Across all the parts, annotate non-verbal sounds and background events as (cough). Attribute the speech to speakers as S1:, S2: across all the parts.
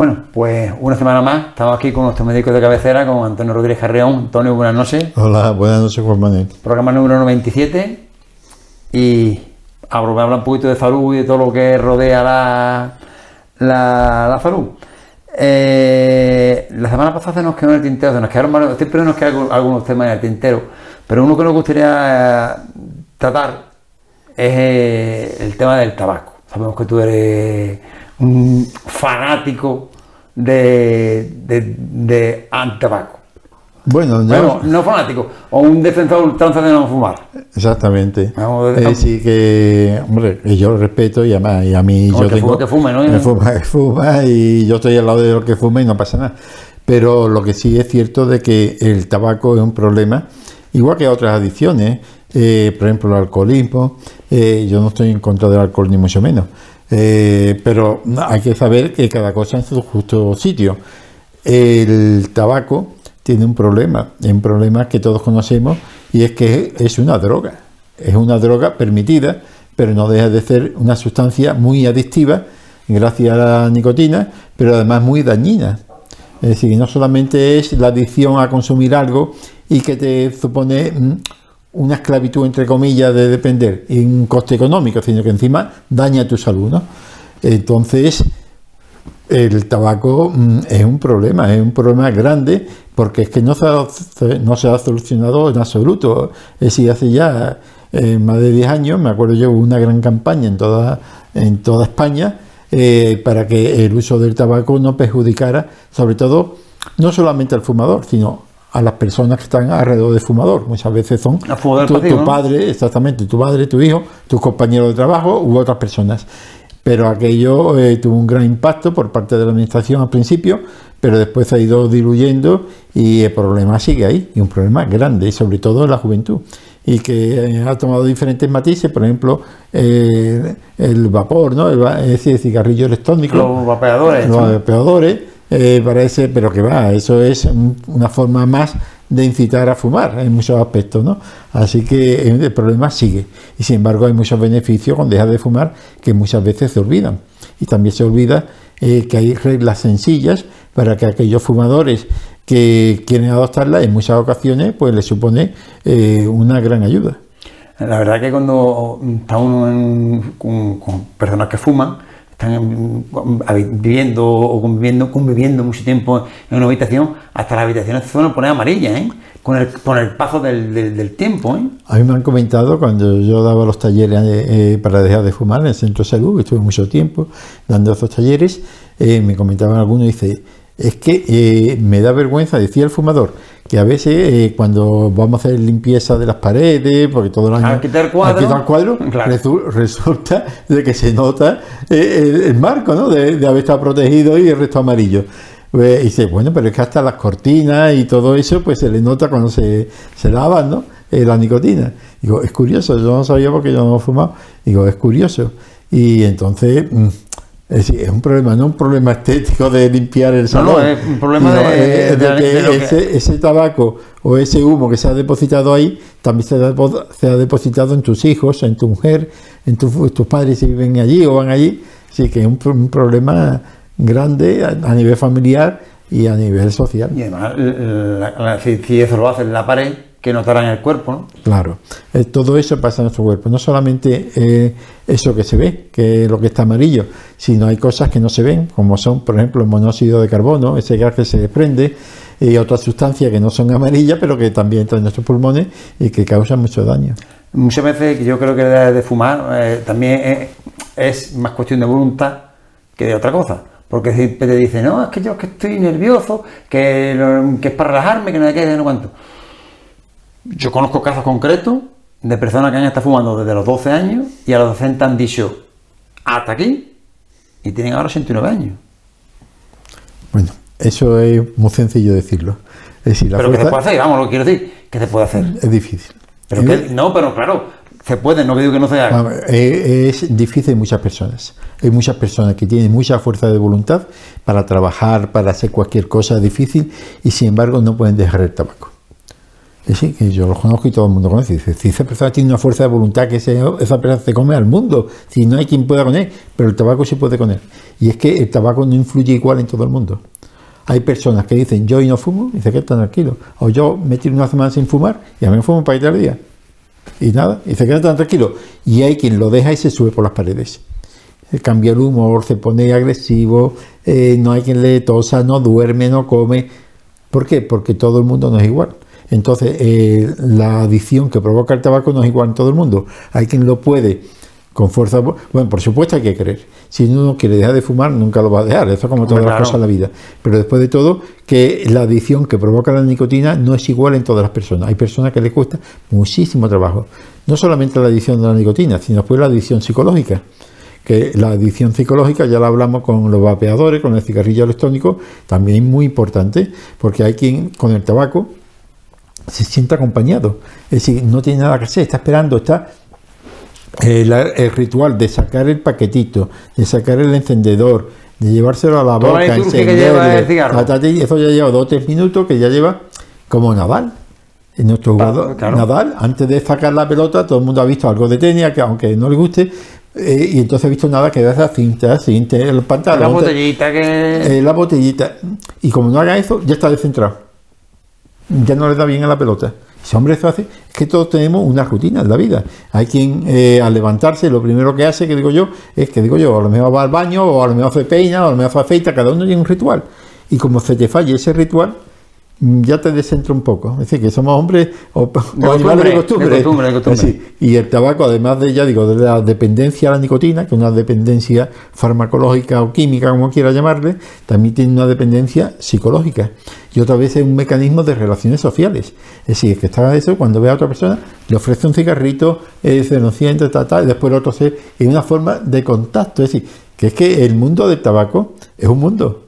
S1: Bueno, pues una semana más, estamos aquí con nuestro médico de cabecera, con Antonio Rodríguez Carreón. Antonio, buenas noches.
S2: Hola, buenas noches, Juan Manuel.
S1: Programa número 97 y habla un poquito de salud y de todo lo que rodea la, la, la salud. Eh, la semana pasada se nos quedó en el tintero, se nos quedaron varios, siempre nos quedan algunos temas en el tintero, pero uno que nos gustaría tratar es eh, el tema del tabaco. Sabemos que tú eres un fanático de, de, de tabaco.
S2: Bueno,
S1: no fanático, o un defensor ultranza de no fumar.
S2: Exactamente. Es decir, que, hombre, yo respeto y además y a mí yo
S1: que
S2: tengo...
S1: que fume, ¿no?
S2: Me fuma, fuma y yo estoy al lado de lo que fuma y no pasa nada. Pero lo que sí es cierto de que el tabaco es un problema, igual que otras adicciones, eh, por ejemplo el alcoholismo, eh, yo no estoy en contra del alcohol ni mucho menos, eh, pero hay que saber que cada cosa en su justo sitio. El tabaco tiene un problema, un problema que todos conocemos y es que es una droga, es una droga permitida, pero no deja de ser una sustancia muy adictiva gracias a la nicotina, pero además muy dañina. Es decir, no solamente es la adicción a consumir algo y que te supone mm, una esclavitud, entre comillas, de depender y un coste económico, sino que encima daña tu salud. ¿no? Entonces, el tabaco mm, es un problema, es un problema grande porque es que no se ha, solucionado en absoluto. Es decir, hace ya eh, más de 10 años, me acuerdo yo, una gran campaña en toda, en toda España eh, para que el uso del tabaco no perjudicara, sobre todo, no solamente al fumador, sino a las personas que están alrededor del fumador. Muchas veces son tu, padre, exactamente, tu padre, tu hijo, tus compañeros de trabajo u otras personas. Pero aquello eh, tuvo un gran impacto por parte de la administración al principio, pero después se ha ido diluyendo y el problema sigue ahí, y un problema grande, y sobre todo en la juventud, y que eh, ha tomado diferentes matices, por ejemplo, eh, el vapor, ¿no? El, es decir, el cigarrillo electrónico,
S1: los vapeadores,
S2: los vapeadores, parece, pero que va, eso es una forma más de incitar a fumar en muchos aspectos, ¿no? Así que el problema sigue. Y sin embargo hay muchos beneficios con dejar de fumar que muchas veces se olvidan. Y también se olvida eh, que hay reglas sencillas para que aquellos fumadores que quieren adoptarla en muchas ocasiones pues les supone eh, una gran ayuda.
S1: La verdad que cuando está uno con personas que fuman, están viviendo o conviviendo, conviviendo mucho tiempo en una habitación, hasta las habitaciones se suelen poner amarillas, ¿eh? con, el, con el paso del, del, tiempo. ¿eh?
S2: A mí me han comentado cuando yo daba los talleres eh, para dejar de fumar en el centro de salud, estuve mucho tiempo dando esos talleres, eh, me comentaban algunos, dice, es que eh, me da vergüenza, decía el fumador, que a veces eh, cuando vamos a hacer limpieza de las paredes, porque todo el año...
S1: Al quitar cuadro,
S2: resulta de que se nota eh, el, marco, ¿no? De, haber estado protegido y el resto amarillo. Pues, y dice, bueno, pero es que hasta las cortinas y todo eso, pues se le nota cuando se, se lavan, ¿no? la nicotina. Digo, es curioso, yo no sabía porque yo no he fumado. Digo, es curioso. Y entonces... Mm, es decir, es un problema, no un problema estético de limpiar el salón.
S1: No, es un problema de,
S2: que, ese, tabaco o ese humo que se ha depositado ahí también se ha, depositado en tus hijos, en tu mujer, en tus padres si viven allí o van allí. Así que es un, problema grande a, nivel familiar y a nivel social.
S1: Y además, si, si, eso lo hace en la pared, que notarán en el cuerpo. ¿no?
S2: Claro, eh, todo eso pasa en nuestro cuerpo, no solamente eh, eso que se ve, que es lo que está amarillo, sino hay cosas que no se ven, como son, por ejemplo, el monóxido de carbono, ese gas que se desprende, y otras sustancias que no son amarillas, pero que también entran en nuestros pulmones y que causan mucho daño.
S1: Muchas veces yo creo que de fumar eh, también es, más cuestión de voluntad que de otra cosa. Porque si te dicen, no, es que yo que estoy nervioso, que, que es para relajarme, que no hay que no cuánto. Yo conozco casos concretos de personas que han estado fumando desde los 12 años y a los 60 han dicho hasta aquí y tienen ahora 69 años.
S2: Bueno, eso es muy sencillo decirlo.
S1: Es pero ¿qué se puede hacer? Vamos, lo que quiero decir, ¿qué se puede hacer?
S2: Es difícil.
S1: Pero no, pero claro, se puede, no digo que no se haga.
S2: Es difícil en muchas personas. Hay muchas personas que tienen mucha fuerza de voluntad para trabajar, para hacer cualquier cosa difícil y sin embargo no pueden dejar el tabaco. Yo lo conozco y todo el mundo conoce. Si esa persona tiene una fuerza de voluntad que esa persona se come al mundo, si no hay quien pueda con él, pero el tabaco sí puede con él. Y es que el tabaco no influye igual en todo el mundo. Hay personas que dicen, yo y no fumo, y dice que están tranquilos. O yo me tiro una semana sin fumar y a mí me fumo para ir al día. Y nada, y se queda tan tranquilo. Y hay quien lo deja y se sube por las paredes. Cambia el humor, se pone agresivo, eh, no hay quien le tosa, no duerme, no come. ¿Por qué? Porque todo el mundo no es igual. Entonces, eh, la adicción que provoca el tabaco no es igual en todo el mundo. Hay quien lo puede con fuerza. Bueno, por supuesto hay que creer. Si uno quiere dejar de fumar, nunca lo va a dejar. Eso es como todas las cosas en la vida. Pero después de todo, que la adicción que provoca la nicotina no es igual en todas las personas. Hay personas que les cuesta muchísimo trabajo. No solamente la adicción de la nicotina, sino después la adicción psicológica que la adicción psicológica ya la hablamos con los vapeadores, con el cigarrillo electrónico, también es muy importante, porque hay quien con el tabaco se siente acompañado. Es decir, no tiene nada que hacer, está esperando, está eh, el ritual de sacar el paquetito, de sacar el encendedor, de llevárselo a la boca,
S1: encenderle,
S2: eso ya lleva dos o tres minutos que ya lleva como Nadal. En nuestro jugador, Nadal, antes de sacar la pelota, todo el mundo ha visto algo de tenis, que aunque no le guste, eh, y entonces he visto nada que da esa cinta, cinta, el pantalón.
S1: La botellita que.
S2: Eh, la botellita. Y como no haga eso, ya está descentrado ya no le da bien a la pelota. Ese hombre eso hace, es que todos tenemos una rutina en la vida. Hay quien eh, al levantarse lo primero que hace, que digo yo, es que digo yo, a lo mejor va al baño, o a lo mejor hace peina, o a lo mejor hace afeita, cada uno tiene un ritual. Y como se te falle ese ritual, ya te descentra un poco. Es decir, que somos hombres o, (laughs) animales de costumbre. y el tabaco, además de, ya digo, de la dependencia a la nicotina, que es una dependencia farmacológica o química, como quiera llamarle, también tiene una dependencia psicológica y otra vez es un mecanismo de relaciones sociales. Es decir, que está eso, cuando ve a otra persona, le ofrece un cigarrito, eh, se lo siente, ta, ta, y después el otro se. Es una forma de contacto. Es decir, que es que el mundo del tabaco es un mundo.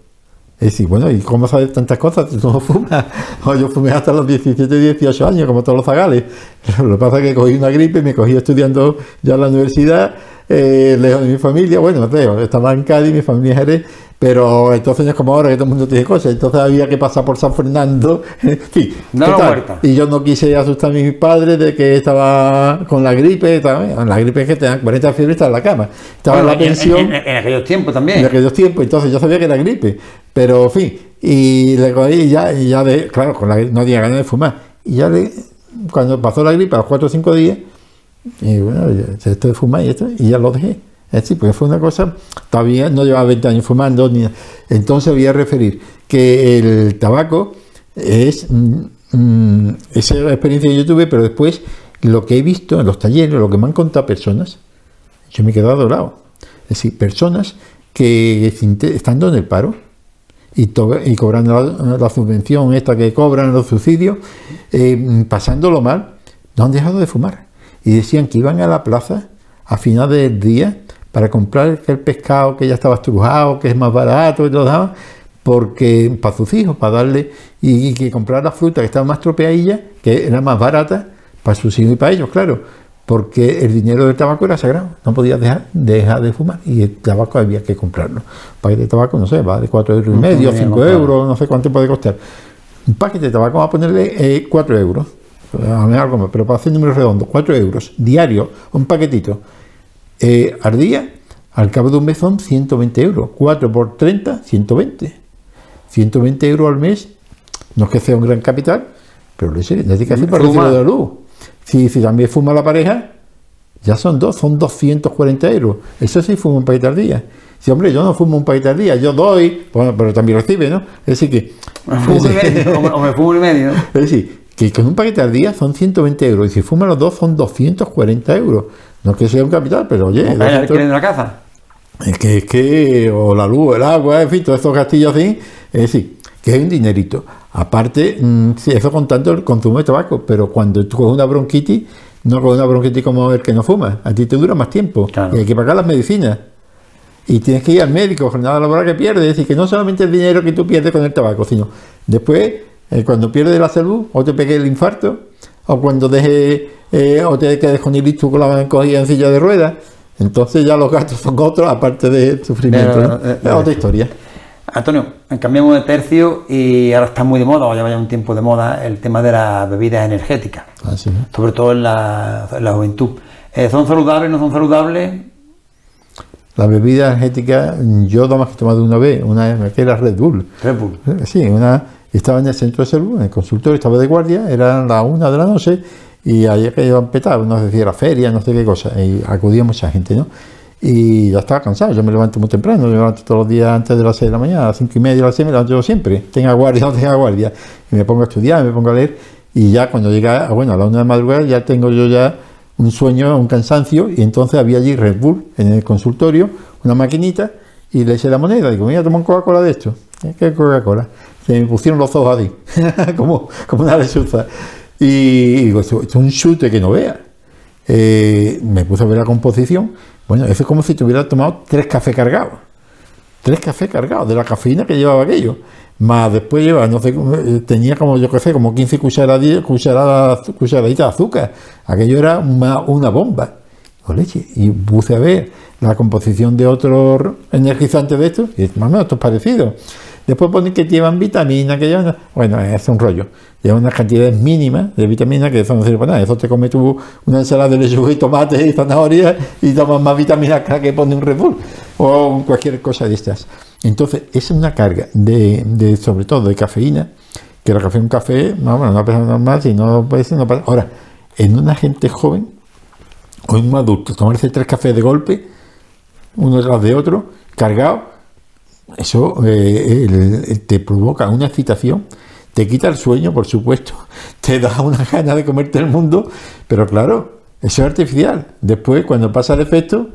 S2: Es decir, bueno, ¿y cómo sabes tantas cosas? Tú no fumas. (laughs) yo fumé hasta los 17, 18 años, como todos los zagales. (laughs) Lo que pasa es que cogí una gripe, me cogí estudiando ya en la universidad, eh, lejos de mi familia. Bueno, no estaba en Cádiz, mi familia es pero entonces es como ahora que todo el mundo tiene cosas, entonces había que pasar por San Fernando, (laughs) en fin. y yo no quise asustar a mis padres de que estaba con la gripe, la gripe es que tenía 40 fiebre y estaba en la cama. Estaba en la pensión.
S1: En, aquellos tiempos también.
S2: En aquellos tiempos, entonces yo sabía que era gripe, pero en fin, y le cogí ya, y ya de, claro, con la, no tenía ganas de fumar. Y ya le, cuando pasó la gripe, a los 4 o 5 días, y bueno, esto de fumar y esto, y ya lo dejé. Es decir, porque fue una cosa, todavía no llevaba 20 años fumando, ni, entonces voy a referir que el tabaco es mm, mm, esa experiencia que yo tuve, pero después lo que he visto en los talleres, lo que me han contado personas, yo me he quedado adorado. Es decir, personas que estando en el paro y, y cobrando la, subvención esta que cobran los subsidios, eh, pasándolo mal, no han dejado de fumar. Y decían que iban a la plaza a final del día para comprar el pescado que ya estaba estrujado, que es más barato y todo eso, porque para sus hijos, para darle, y, que comprar la fruta que estaba más tropeadilla, que era más barata, para sus hijos y para ellos, claro, porque el dinero del tabaco era sagrado, no podías dejar, dejar de fumar y el tabaco había que comprarlo. Un paquete de tabaco, no sé, va de 4 euros y medio, 5 euros, no sé cuánto puede costar. Un paquete de tabaco, vamos a ponerle 4 eh, euros, pero para hacer números redondos, 4 euros diario, un paquetito eh, al día, al cabo de un mes son 120 euros. 4 por 30, 120. 120 euros al mes, no es que sea un gran capital, pero le tiene que hacer para recibir de la luz. Si, si, también fuma la pareja, ya son dos, son 240 euros. Eso sí fuma un paquete al día. Si, hombre, yo no fumo un paquete al día, yo doy, bueno, pero también recibe, ¿no? Es decir, que. (laughs)
S1: o me fumo y medio.
S2: Es decir, que con un paquete al día son 120 euros y si fuma los dos son 240 euros. No es que sea un capital, pero oye.
S1: ¿Quieren la caza?
S2: Es que, es que, o la luz, el agua, en fin, todos estos castillos así, es decir, que es un dinerito. Aparte, mm, sí, eso contando el consumo de tabaco, pero cuando tú coges una bronquitis, no coges una bronquitis como el que no fuma, a ti te dura más tiempo y hay que pagar las medicinas. Y tienes que ir al médico, jornada laboral que pierdes, es decir, que no solamente el dinero que tú pierdes con el tabaco, sino después, eh, cuando pierdes la salud, o te pegue el infarto, o cuando deje eh, o te quedes con el listo con la cogida en silla de ruedas. Entonces ya los gastos son otros, aparte de sufrimiento. Eh, es otra historia.
S1: Antonio, cambiamos de tercio y ahora está muy de moda, o ya vaya un tiempo de moda, el tema de las bebidas energéticas,
S2: Ah,
S1: sobre todo en la, en la juventud. ¿Son saludables, no son saludables?
S2: La bebida energética, yo nada más que he tomado una vez, una que era Red Bull.
S1: Red Bull.
S2: Sí, una, estaba en el centro de salud, en el consultorio, estaba de guardia, eran las una de la noche y ayer que iban petados, no sé si era feria, no sé qué cosa, y acudía mucha gente, ¿no? Y ya estaba cansado, yo me levanto muy temprano, me levanto todos los días antes de las 6 de la mañana, a las 5 y media, a las 6 me levanto yo siempre, tenga guardia (laughs) no tenga guardia, y me pongo a estudiar, me pongo a leer, y ya cuando llega, bueno, a la una de madrugada ya tengo yo ya un sueño, un cansancio, y entonces había allí Red Bull en el consultorio, una maquinita, y le eché la moneda, digo, mira, toma un Coca-Cola de esto, ¿Eh? ¿qué Coca-Cola? Se me pusieron los ojos así, (laughs) como, como una lechuza, y digo, esto, es un chute que no vea. Eh, me puse a ver la composición, bueno, eso es como si tuviera tomado tres cafés cargados, tres cafés cargados de la cafeína que llevaba aquello. Más después lleva, no sé, eh, tenía como yo que sé, como 15 cucharadas, cucharadas, cucharaditas de azúcar. Aquello era una, una bomba. Con leche. Y puse a ver la composición de otros energizantes de estos, y más o menos, esto es parecido. Después ponen que llevan vitaminas, que llevan. Bueno, es un rollo. Llevan unas cantidades mínimas de vitaminas que eso no sirve para nada. Eso te comes tú una ensalada de lechuga y tomate y zanahoria y tomas más vitaminas que que pone un Red Bull o cualquier cosa de estas. Entonces, es una carga de, de sobre todo de cafeína, que la café un café, no, bueno, una persona normal, si no puede ser, no pasa. Ahora, en una gente joven o en un adulto, tomarse tres cafés de golpe, uno tras de otro, cargado, eso eh, el- te provoca una excitación, te quita el sueño, por supuesto, (laughs) te da una gana de comerte el mundo, pero claro, eso es artificial. Después, cuando pasa el efecto,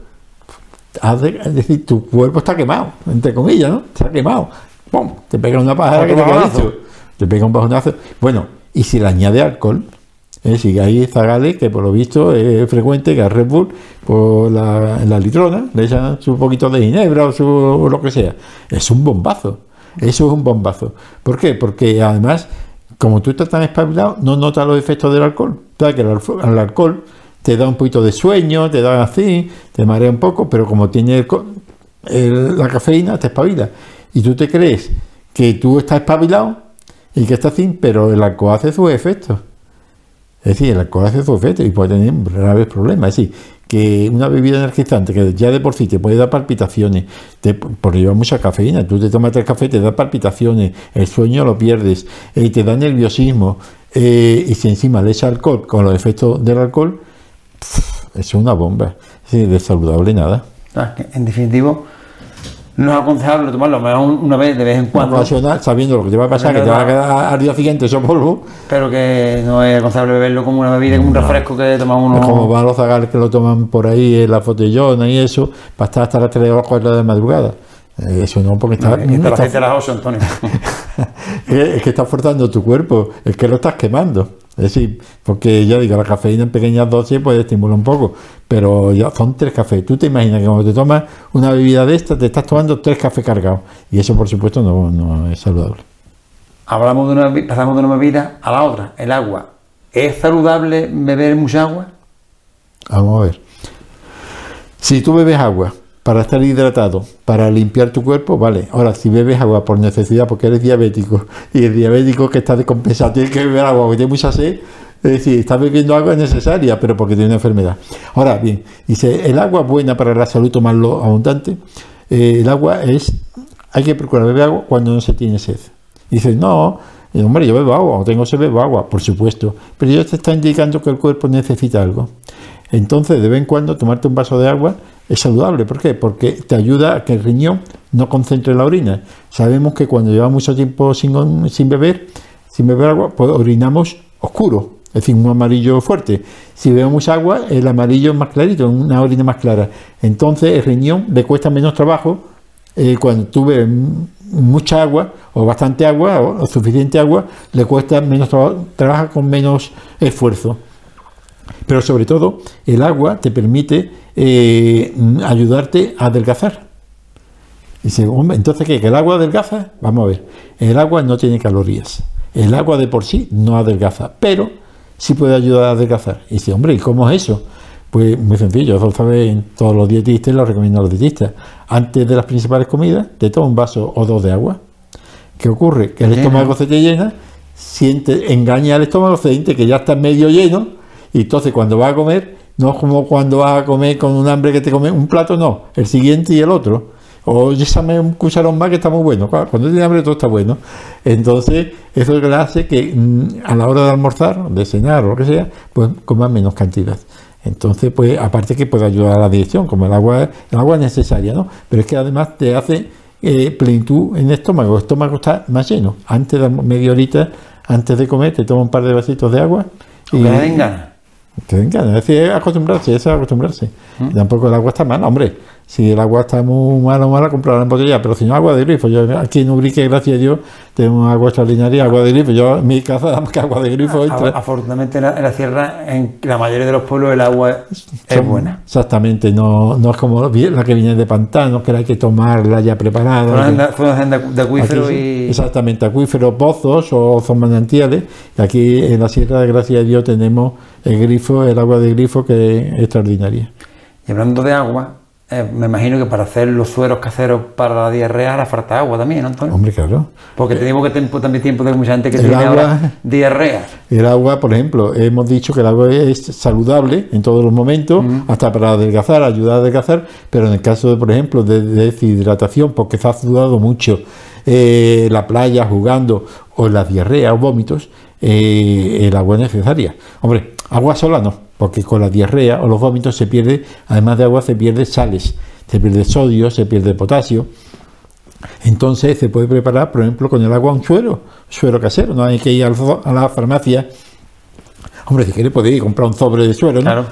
S2: es decir, tu cuerpo está quemado, entre comillas, ¿no? Está quemado. ¡Pum! Te pega una pájara que te queda. Te pega un bajonazo. Bueno, y si le añade alcohol, es decir, hay zagales que por lo visto es frecuente que a Red Bull, por la, la litrona, le echan su poquito de ginebra o su o lo que sea. Es un bombazo. Eso es un bombazo. ¿Por qué? Porque además, como tú estás tan espabilado, no notas los efectos del alcohol. Sabes que el, alcohol te da un poquito de sueño, te da así, te marea un poco, pero como tiene la cafeína, te espabila. Y tú te crees que tú estás espabilado y que estás así, pero el alcohol hace sus efectos. Es decir, el alcohol hace su y puede tener graves problemas. Es decir, que una bebida energizante que ya de por sí te puede dar palpitaciones, te, por llevar mucha cafeína, tú te tomas tres cafés, te da palpitaciones, el sueño lo pierdes, eh, te da nerviosismo, eh, y si encima le echas alcohol con los efectos del alcohol, es una bomba. Es de saludable nada.
S1: En definitivo, no es aconsejable tomarlo, más un- una vez de vez en cuando,
S2: Ocasional, sabiendo lo que te va a pasar, que te va a quedar al día siguiente eso polvo,
S1: pero que no es aconsejable beberlo como una bebida, como un refresco que toma uno.
S2: Es como van los zagales que lo toman por ahí en la fotellona y eso, para estar hasta las 3 o las 4 de la madrugada. Eh, Eso no, porque está,
S1: No, es que está la
S2: está-
S1: gente a las 8, Antonio. (laughs)
S2: es que está forzando tu cuerpo, es que lo estás quemando. Es decir, porque ya digo, la cafeína en pequeñas dosis puede estimular un poco, pero ya son tres cafés. Tú te imaginas que cuando te tomas una bebida de esta, te estás tomando tres cafés cargados. Y eso, por supuesto, no, no es saludable.
S1: Hablamos de una, pasamos de una bebida a la otra, el agua. ¿Es saludable beber mucha agua?
S2: Vamos a ver. Si tú bebes agua para estar hidratado, para limpiar tu cuerpo, vale. Ahora, si bebes agua por necesidad, porque eres diabético, (laughs) y el diabético que está descompensado tiene que beber agua porque tiene mucha sed, es decir, está bebiendo agua necesaria, pero porque tiene una enfermedad. Ahora, bien, dice, el agua buena para la salud, tomarlo abundante, eh, el agua es, hay que procurar beber agua cuando no se tiene sed. Dice, no, eh, hombre, yo bebo agua, o tengo sed, bebo agua, por supuesto, pero ya te está indicando que el cuerpo necesita algo. Entonces, de vez en cuando, tomarte un vaso de agua es saludable. ¿Por qué? Porque te ayuda a que el riñón no concentre la orina. Sabemos que cuando llevamos mucho tiempo sin, sin beber, sin beber agua, pues orinamos oscuro, es decir, un amarillo fuerte. Si bebemos agua, el amarillo es más clarito, una orina más clara. Entonces, el riñón le cuesta menos trabajo eh, cuando tú bebes mucha agua o bastante agua o, o suficiente agua, le cuesta menos trabajo, trabaja con menos esfuerzo. Pero sobre todo, el agua te permite eh, ayudarte a adelgazar. Dice, hombre, entonces ¿qué? ¿Que el agua adelgaza? Vamos a ver, el agua no tiene calorías. El agua de por sí no adelgaza, pero sí puede ayudar a adelgazar. Y dice, hombre, ¿y cómo es eso? Pues muy sencillo, eso lo saben todos los dietistas y lo recomiendan los dietistas. Antes de las principales comidas, te toma un vaso o dos de agua. ¿Qué ocurre? Que el
S1: Llena.
S2: estómago se te llena, siente, engaña al estómago, se siente que ya está medio lleno, y entonces cuando vas a comer, no es como cuando vas a comer con un hambre que te comes un plato, no, el siguiente y el otro. O ésame un cucharón más que está muy bueno. Claro, cuando tienes hambre todo está bueno. Entonces, eso es lo que hace que mm, a la hora de almorzar, de cenar o lo que sea, pues comas menos cantidad. Entonces, pues aparte que puede ayudar a la digestión, como el agua, el agua es necesaria, ¿no? Pero es que además te hace eh, plenitud en el estómago. El estómago está más lleno. Antes de media horita, antes de comer, te toma un par de vasitos de agua
S1: Que le den ganas.
S2: Es decir, acostumbrarse, eso es acostumbrarse.
S1: ¿Mm?
S2: Tampoco el agua está mal, hombre. Si el agua está muy mala o mala, comprarla en botella, pero si no, agua de grifo. Yo aquí en Ubrique, gracias a Dios, tenemos agua extraordinaria, agua de grifo. Yo en mi casa (laughs) damos que agua de grifo. Entra-
S1: Afortunadamente en la, en la sierra, en la mayoría de los pueblos, el agua es
S2: son-
S1: buena.
S2: Exactamente, no, no es como la que viene de pantanos, que hay que tomarla ya preparada.
S1: Fueron de, de, acuífero
S2: Aquí
S1: y.
S2: Exactamente, acuíferos, pozos o son manantiales. Y aquí en la sierra, gracias a Dios, tenemos el grifo, el agua de grifo, que es extraordinaria.
S1: Y hablando de agua, eh, me imagino que para hacer los sueros caseros para la diarrea hará falta agua también, ¿no, Antonio?
S2: Hombre, claro.
S1: Porque tenemos que tiempo, también tiempo de mucha gente que
S2: El
S1: tiene
S2: agua-
S1: ahora diarrea. (laughs)
S2: El agua, por ejemplo, hemos dicho que el agua es saludable en todos los momentos, hasta para adelgazar, ayudar a adelgazar, pero en el caso, de, por ejemplo, de, de deshidratación, porque se ha sudado mucho eh, la playa jugando, o la diarrea o vómitos, eh, el agua es necesaria. Hombre, agua sola no, porque con la diarrea o los vómitos se pierde, además de agua, se pierde sales, se pierde sodio, se pierde potasio. Entonces se puede preparar, por ejemplo, con el agua un suero, suero casero, no hay que ir a la farmacia. Hombre, si quieres podéis ir a comprar un sobre de suero, ¿no?
S1: Claro.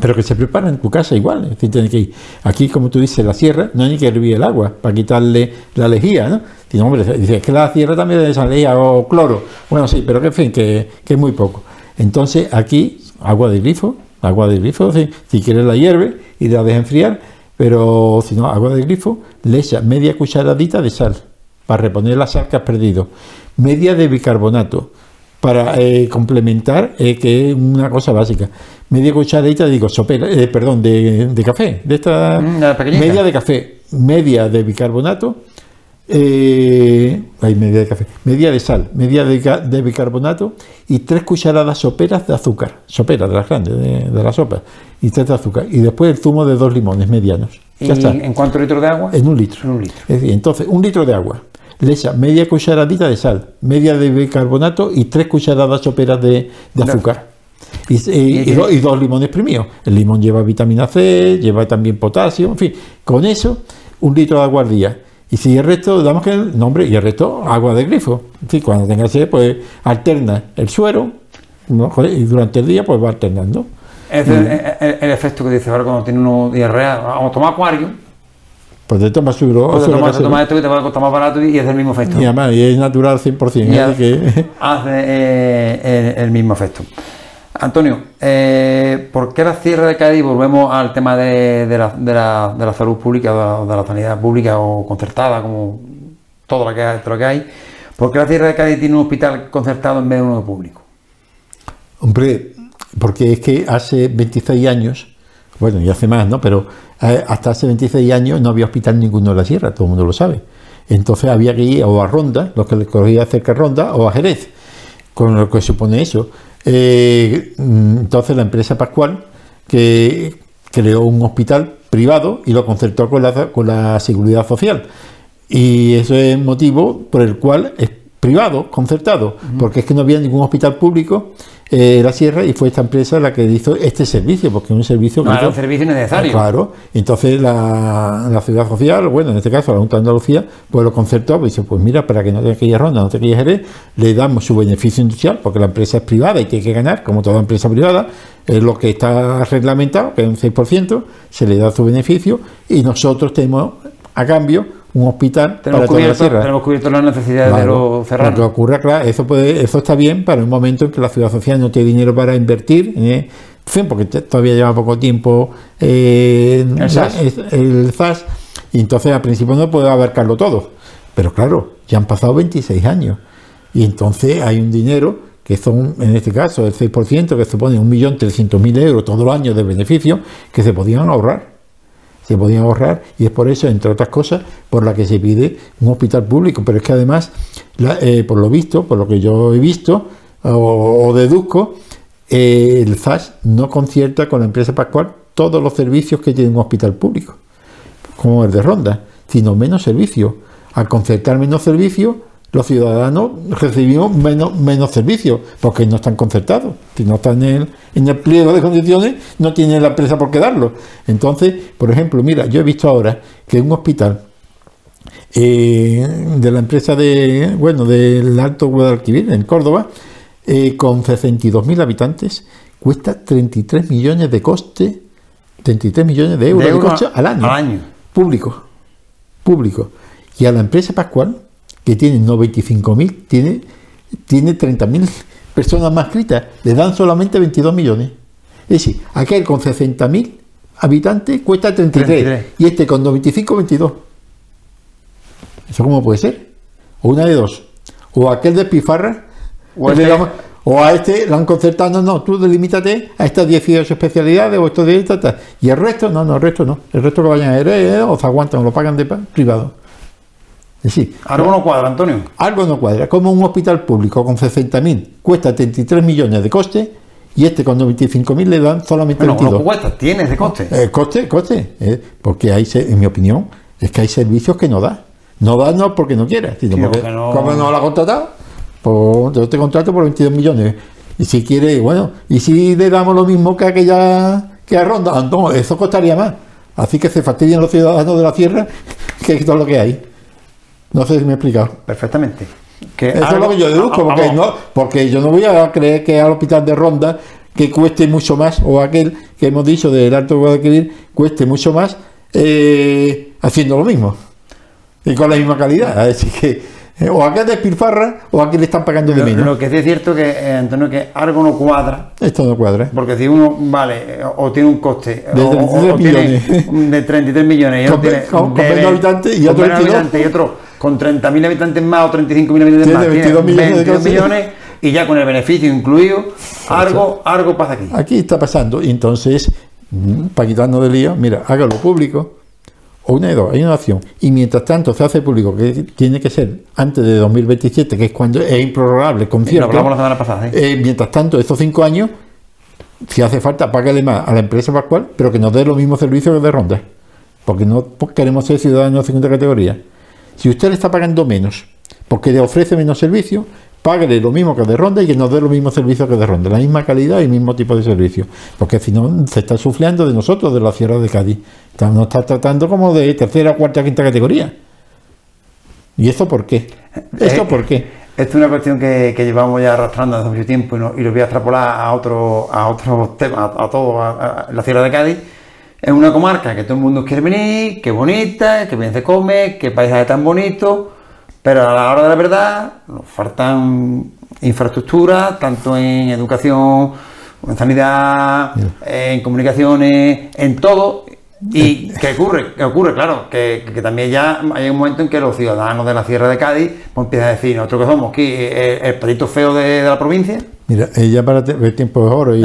S2: Pero que se prepara en tu casa igual. Es decir, tiene que ir. Aquí, como tú dices, la sierra no hay ni que hervir el agua para quitarle la lejía, ¿no? Dice, hombre, dice, es que la sierra también es lejía o cloro. Bueno, sí, pero que en fin, que, que es muy poco. Entonces, aquí, agua de grifo, agua de grifo, si, si quieres la hierve y la deja enfriar, pero si no, agua de grifo, le media cucharadita de sal para reponer la sal que has perdido, media de bicarbonato para eh, complementar, eh, que es una cosa básica. Media cucharadita, digo, sopera, eh, perdón, de, de café, de esta
S1: Mm,
S2: media de café, media de bicarbonato, eh, hay media de café, media de sal, media de, ca- de bicarbonato y tres cucharadas soperas de azúcar, soperas de las grandes, de, de la sopa, y tres de azúcar. Y después el zumo de dos limones medianos.
S1: ¿Y
S2: Ya está.
S1: en cuántos litros de agua?
S2: En un litro.
S1: En un litro.
S2: Es decir, entonces, un litro de agua. Le echa media cucharadita de sal, media de bicarbonato y tres cucharadas soperas de, de azúcar. Y, y- y do- y dos limones exprimidos. El limón lleva vitamina C, lleva también potasio, en fin. Con eso, un litro de agua al día. Y si el resto, damos que el nombre, y el resto, agua de grifo. Fin, cuando tenga sed, pues alterna el suero, y durante el día, pues va alternando.
S1: Es el, el- el efecto que dice ahora cuando tiene uno diarrea. Vamos a tomar acuario.
S2: Pues te tomas suero.
S1: Pues te tomas, tomas esto que te va a costar más barato y es del mismo efecto.
S2: y además, y es natural 100%.
S1: Ya.
S2: así que, (laughs)
S1: hace eh, el, el mismo efecto. Antonio, eh, ¿por qué la Sierra de Cádiz? Volvemos al tema de, la, de la- de la salud pública, o de la sanidad pública o concertada, como todo lo que hay. todo lo que hay. ¿Por qué la Sierra de Cádiz tiene un hospital concertado en vez de uno público?
S2: Hombre, porque es que hace 26 años, bueno, y hace más, ¿no? Pero eh, hasta hace 26 años no había hospital ninguno en la sierra, todo el mundo lo sabe. Entonces había que ir o a Ronda, los que le cogía cerca Ronda, o a Jerez, con lo que supone eso. Eh, entonces la empresa Pascual, que creó un hospital privado y lo concertó con la, con la seguridad social. Y eso es el motivo por el cual privado, concertado, porque es que no había ningún hospital público eh, en la sierra y fue esta empresa la que hizo este servicio, porque es un servicio
S1: No era un servicio necesario.
S2: Claro, entonces la, la ciudad social, bueno, en este caso la Junta de Andalucía, pues lo concertó, pues dice, pues mira, para que no tenga que ir a Ronda, no tenga que ir a Jerez, le damos su beneficio industrial, porque la empresa es privada y tiene que ganar, como toda empresa privada, lo que está reglamentado, que es un 6%, se le da su beneficio, y nosotros tenemos a cambio un hospital
S1: Tenemos
S2: para toda la
S1: cubierto, tenemos cubierto las necesidades de los
S2: Lo que ocurre, claro, eso, puede, eso está bien para un momento en que la ciudad social no tiene dinero para invertir, ¿eh? Fin, porque todavía lleva poco tiempo eh,
S1: El SAS.
S2: es- el SAS, y entonces al principio no puede abarcarlo todo. Pero claro, ya han pasado 26 años y entonces hay un dinero que son en este caso el 6%, que supone 1.300.000 euros todos los años de beneficio, que se podían ahorrar. Se podían ahorrar y es por eso, entre otras cosas, por la que se pide un hospital público. Pero es que además, eh, por lo visto, por lo que yo he visto o, deduzco, eh, el FAS no concierta con la empresa Pascual todos los servicios que tiene un hospital público, como el de Ronda, sino menos servicios. Al concertar menos servicios, los ciudadanos recibimos menos, menos servicios, porque no están concertados. Si no están en el, en el pliego de condiciones, no tiene la empresa por qué darlo. Entonces, por ejemplo, mira, yo he visto ahora que un hospital eh, de la empresa de, bueno, del Alto Guadalquivir, en Córdoba, eh, con 62.000 habitantes, cuesta 33 millones de coste, 33 millones de euros de, coste al año.
S1: Al año.
S2: Público. Público. Y a la empresa Pascual, que tiene 95.000, tiene, tiene 30.000 personas más escritas, le dan solamente 22 millones. Es decir, aquel con 60.000 habitantes cuesta 33, y este con 95, 22. ¿Eso cómo puede ser? O una de dos. O aquel de Pifarra, o, este o a este lo han concertado, no, no, tú delimítate a estas 18 especialidades o estos 10 y el resto, no, no, el resto no. El resto que vayan a heredar o se aguantan o lo pagan de privado.
S1: Algo no cuadra, Antonio.
S2: Algo no cuadra. Como un hospital público con 60.000 cuesta 33 millones de coste y este con 95.000 le dan solamente
S1: bueno, 22. No cuesta, tienes de coste.
S2: Eh, coste, coste. Eh, porque hay, en mi opinión, es que hay servicios que no da. No da no porque no quiera, sino porque, no... como no lo ha contratado, pues yo te contrato por 22 millones. Y si quiere, bueno, y si le damos lo mismo que aquella que a Ronda, entonces eso costaría más. Así que se fastidian los ciudadanos de la tierra, (laughs) que es todo lo que hay. No sé si me he explicado.
S1: Perfectamente.
S2: Eso es lo que yo deduzco, porque, no, porque yo no voy a creer que al hospital de Ronda, que cueste mucho más, o aquel que hemos dicho del Alto Guadalquivir, cueste mucho más eh, haciendo lo mismo. Y con la misma calidad. Así que eh, o aquel despilfarra o aquí le están pagando de menos.
S1: Lo que es cierto que, eh, Antonio, que algo no cuadra.
S2: Esto no cuadra.
S1: Porque si uno, vale, o tiene un coste de 33 millones. de 33 millones y
S2: con,
S1: tiene
S2: con, con habitantes y otro,
S1: habitantes y otro con 30.000 habitantes más o 35.000 habitantes más,
S2: 22 millones,
S1: 22 millones y ya con el beneficio incluido, algo, algo pasa aquí.
S2: Aquí está pasando, y entonces, mm, para quitarnos de lío, mira, hágalo público, o una de dos, hay una opción. Y mientras tanto se hace público, que tiene que ser antes de 2027, que es cuando es improrrogable, concierto.
S1: Lo hablamos la semana pasada. ¿eh?
S2: Eh, mientras tanto, estos cinco años, si hace falta, págale más a la empresa Pascual, pero que nos dé los mismos servicios que de Ronda. Porque no queremos ser ciudadanos de segunda categoría. Si usted le está pagando menos, porque le ofrece menos servicios, págale lo mismo que de Ronda y que nos dé los mismos servicios que de Ronda, la misma calidad y el mismo tipo de servicio. Porque si no, se está sufleando de nosotros, de la Sierra de Cádiz. Nos está tratando como de tercera, cuarta, quinta categoría. ¿Y eso por qué? ¿Esto eh, por qué?
S1: Esto es una cuestión que, llevamos ya arrastrando desde mucho tiempo y, lo voy a extrapolar a otro, a otros temas, a, todo, a, la Sierra de Cádiz. Es una comarca que todo el mundo quiere venir, que bonita, que bien se come, que paisaje tan bonito pero a la hora de la verdad nos faltan infraestructuras, tanto en educación, en sanidad, en comunicaciones, en todo. ¿Y qué ocurre? ¿Qué ocurre? Claro, que, también ya hay un momento en que los ciudadanos de la Sierra de Cádiz pues, empiezan a decir, nosotros que somos aquí, eh, el, patito feo de, la provincia.
S2: Mira, ella para el tiempo de oro. Y,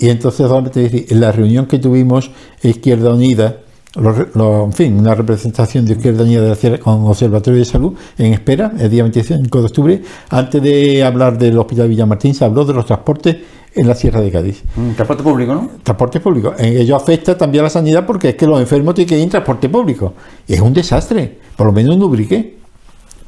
S2: y entonces solamente decir, en la reunión que tuvimos Izquierda Unida, en fin, una representación de Izquierda Unida de la Sierra con Observatorio de Salud en espera el día 25 de octubre. Antes de hablar del Hospital Villamartín, se habló de los transportes en la Sierra de Cádiz.
S1: Mm, transporte público, ¿no?
S2: Transporte público. Eh, ello afecta también a la sanidad porque es que los enfermos tienen que ir en transporte público. Y es un desastre, por lo menos en Ubrique.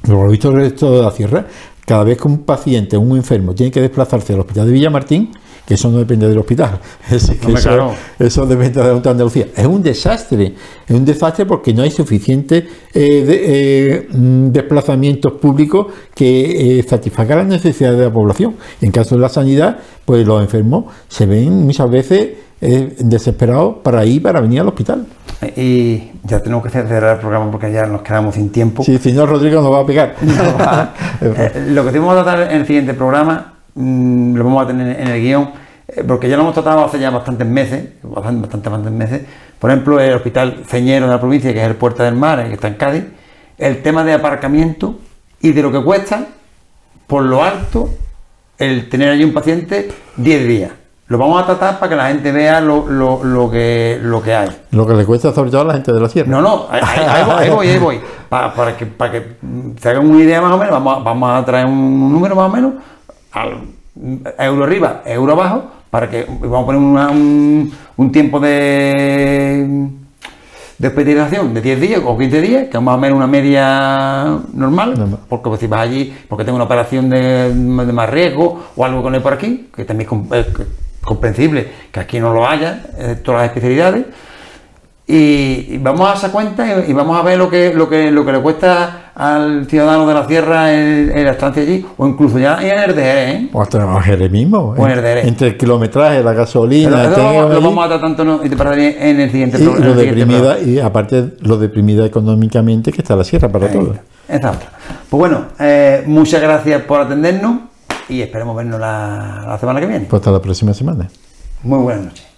S2: Lo he visto el resto de la Sierra. Cada vez que un paciente, un enfermo, tiene que desplazarse al Hospital de Villamartín, que eso no depende del hospital, (laughs) eso, depende de la Andalucía. Es un desastre, es un desastre porque no hay suficientes eh, eh, mm, desplazamientos públicos que eh, satisfagan las necesidades de la población. En caso de la sanidad, pues los enfermos se ven muchas veces desesperados para ir, para venir al hospital.
S1: Y ya tenemos que cerrar el programa porque ya nos quedamos sin tiempo.
S2: Sí, señor Rodrigo nos va a pegar. (laughs) (laughs)
S1: lo que vamos a tratar en el siguiente programa Mm, lo vamos a tener en el guion, eh, porque ya lo hemos tratado hace ya bastantes meses, bastante, bastantes meses. Por ejemplo, el Hospital Ceñero de la provincia, que es el Puerta del Mar, que está en Cádiz, el tema de aparcamiento y de lo que cuesta por lo alto el tener allí un paciente 10 días. Lo vamos a tratar para que la gente vea lo, lo- lo que, lo que hay.
S2: Lo que le cuesta sobre todo a la gente de la sierra.
S1: No, no, ahí, voy, ahí voy, ahí voy. Pa- para, que, para que se hagan una idea más o menos, vamos a, vamos a traer un número más o menos, al, euro arriba, euro abajo, para que vamos a poner una- un, un tiempo de, de de 10 días o 15 días, que es más o menos una media normal,
S2: Normal.
S1: porque pues, si vas allí porque tengo una operación de, de más riesgo o algo con él por aquí, que también es comprensible que aquí no lo haya, eh, todas las especialidades, y, y vamos a esa cuenta y, y vamos a ver lo que, lo que lo que le cuesta al ciudadano de la sierra en, en la estancia allí, o incluso ya en el DR, ¿eh?
S2: O hasta a Jerez mismo.
S1: O en el Jerez.
S2: Entre el kilometraje, la gasolina, el
S1: lo, vamos, lo
S2: allí,
S1: vamos a tratar tanto no- y te pararé en el siguiente
S2: y
S1: pro- en
S2: lo deprimida,
S1: programa.
S2: y aparte lo deprimida económicamente que está la sierra para todos.
S1: Pues bueno, eh, muchas gracias por atendernos y esperemos vernos la, la semana que viene.
S2: Pues hasta la próxima semana.
S1: Muy buenas noches.